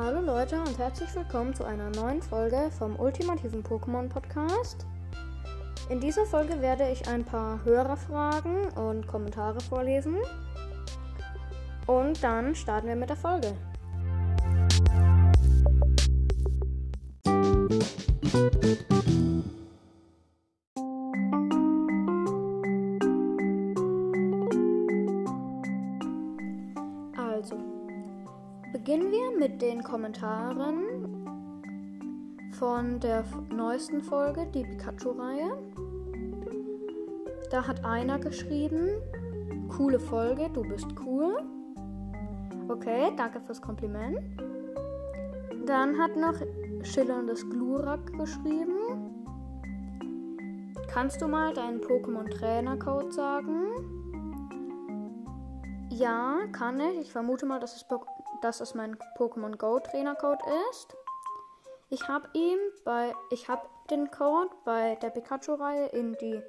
Hallo Leute und herzlich willkommen zu einer neuen Folge vom ultimativen Pokémon Podcast. In dieser Folge werde ich ein paar Hörerfragen und Kommentare vorlesen. Und dann starten wir mit der Folge. Beginnen wir mit den Kommentaren von der neuesten Folge, die Pikachu-Reihe. Da hat einer geschrieben, coole Folge, du bist cool. Okay, danke fürs Kompliment. Dann hat noch schillerndes Glurak geschrieben. Kannst du mal deinen Pokémon-Trainer-Code sagen? Ja, kann ich. Ich vermute mal, dass es, dass es mein Pokémon Go Trainer-Code ist. Ich habe ihm bei, ich habe den Code bei der Pikachu-Reihe in die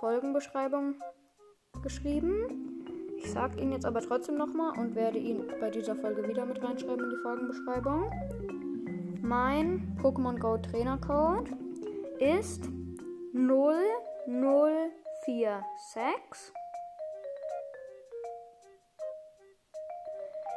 Folgenbeschreibung geschrieben. Ich sage ihn jetzt aber trotzdem nochmal und werde ihn bei dieser Folge wieder mit reinschreiben in die Folgenbeschreibung. Mein Pokémon Go Trainer Code ist 0046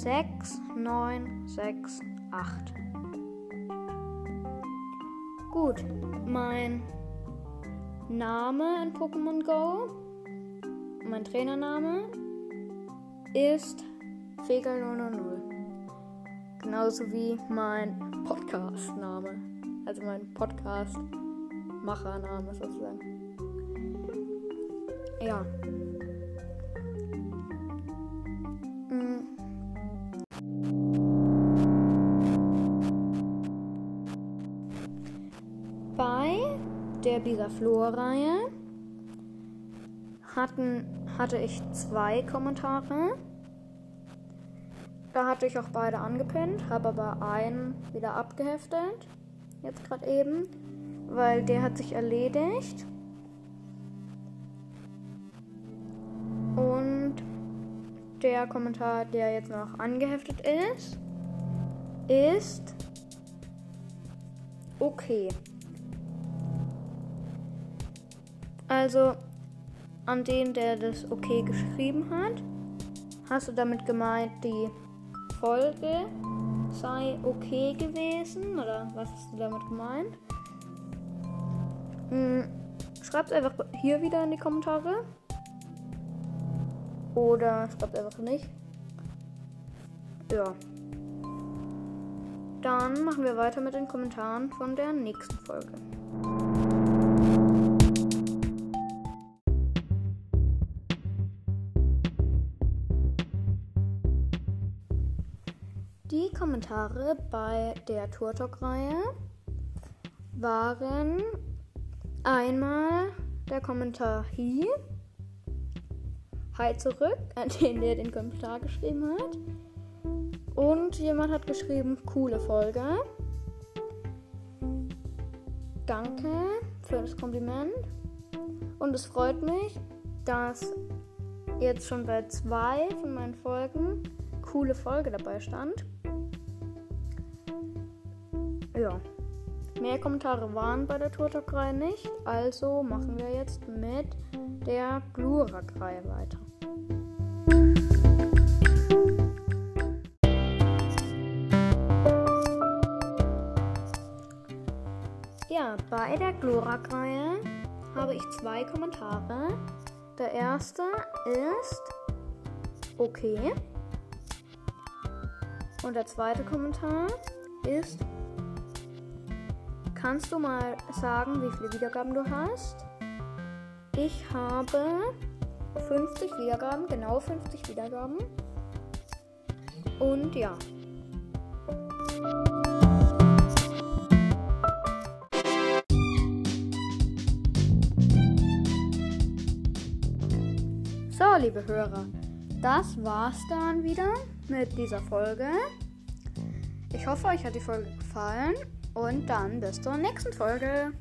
0046 3841 6968. Gut, mein Name in Pokémon Go, mein Trainername ist Fegal 000. Genauso wie mein Podcast-Name. Also mein Podcast-Machername sozusagen. Ja. Der Bisaflor-Reihe hatte ich zwei Kommentare. Da hatte ich auch beide angepinnt, habe aber einen wieder abgeheftet. Jetzt gerade eben. Weil der hat sich erledigt. Und der Kommentar, der jetzt noch angeheftet ist, ist okay. Also an den, der das okay geschrieben hat, hast du damit gemeint, die Folge sei okay gewesen? Oder was hast du damit gemeint? Hm, schreibt einfach hier wieder in die Kommentare. Oder schreibt einfach nicht. Ja. Dann machen wir weiter mit den Kommentaren von der nächsten Folge. Die Kommentare bei der Turtok-Reihe waren einmal der Kommentar Hi. Hi zurück, an den der den Kommentar geschrieben hat. Und jemand hat geschrieben, coole Folge. Danke für das Kompliment. Und es freut mich, dass jetzt schon bei zwei von meinen Folgen coole Folge dabei stand. Ja. Mehr Kommentare waren bei der Turtok-Reihe nicht, also machen wir jetzt mit der Glurak-Reihe weiter. Ja, bei der Glurak-Reihe habe ich zwei Kommentare. Der erste ist okay. Und der zweite Kommentar ist Kannst du mal sagen, wie viele Wiedergaben du hast? Ich habe 50 Wiedergaben, genau 50 Wiedergaben. Und ja. So, liebe Hörer, das war's dann wieder mit dieser Folge. Ich hoffe, euch hat die Folge gefallen und dann bis zur nächsten Folge.